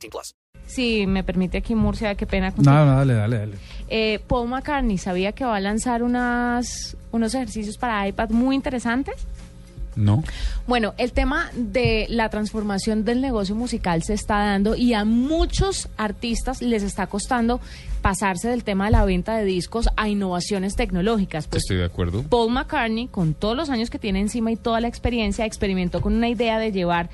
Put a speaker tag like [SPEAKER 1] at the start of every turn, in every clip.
[SPEAKER 1] 18 plus.
[SPEAKER 2] Si me permite aquí Murcia, qué pena contigo.
[SPEAKER 3] No, no, dale, dale, dale.
[SPEAKER 2] Eh, Paul McCartney sabía que va a lanzar unas, unos ejercicios para iPad muy interesantes.
[SPEAKER 3] No.
[SPEAKER 2] Bueno, el tema de la transformación del negocio musical se está dando y a muchos artistas les está costando pasarse del tema de la venta de discos a innovaciones tecnológicas. Pues
[SPEAKER 3] Estoy de acuerdo.
[SPEAKER 2] Paul McCartney, con todos los años que tiene encima y toda la experiencia, experimentó con una idea de llevar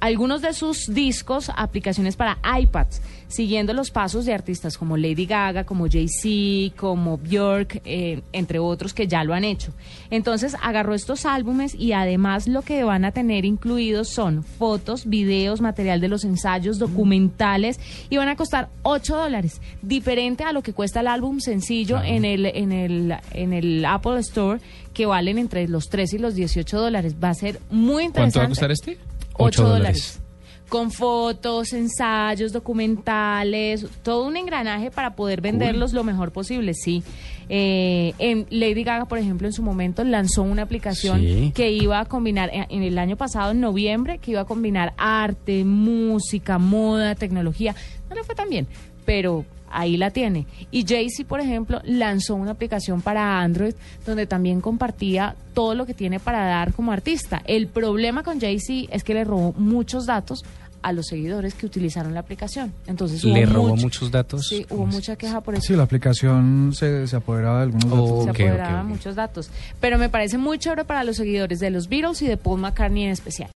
[SPEAKER 2] algunos de sus discos aplicaciones para iPads, siguiendo los pasos de artistas como Lady Gaga, como Jay-Z, como Björk, eh, entre otros que ya lo han hecho. Entonces agarró estos álbumes y además lo que van a tener incluidos son fotos, videos, material de los ensayos, documentales y van a costar 8 dólares, diferente a lo que cuesta el álbum sencillo en, el, en, el, en el Apple Store que valen entre los 3 y los 18 dólares. Va a ser muy interesante.
[SPEAKER 3] ¿Cuánto va a costar este?
[SPEAKER 2] 8
[SPEAKER 3] Ocho
[SPEAKER 2] dólares. Con fotos, ensayos, documentales, todo un engranaje para poder venderlos lo mejor posible, sí. Eh, en Lady Gaga, por ejemplo, en su momento lanzó una aplicación
[SPEAKER 4] Sí.
[SPEAKER 2] que iba a combinar, eh, en el año pasado, en noviembre, que iba a combinar arte, música, moda, tecnología. No le fue tan bien, pero ahí la tiene. Y Jay-Z, por ejemplo, lanzó una aplicación para Android donde también compartía todo lo que tiene para dar como artista. El problema con Jay-Z es que le robó muchos datos a los seguidores que utilizaron la aplicación. Entonces hubo
[SPEAKER 5] ¿Le robó
[SPEAKER 2] mucho-
[SPEAKER 5] muchos datos?
[SPEAKER 2] Sí, hubo mucha queja por eso.
[SPEAKER 3] Sí, la aplicación se, se apoderaba de algunos datos.
[SPEAKER 5] Oh,
[SPEAKER 2] se apoderaba muchos datos. Pero me parece muy chévere para los seguidores de los Beatles y de Paul McCartney en especial.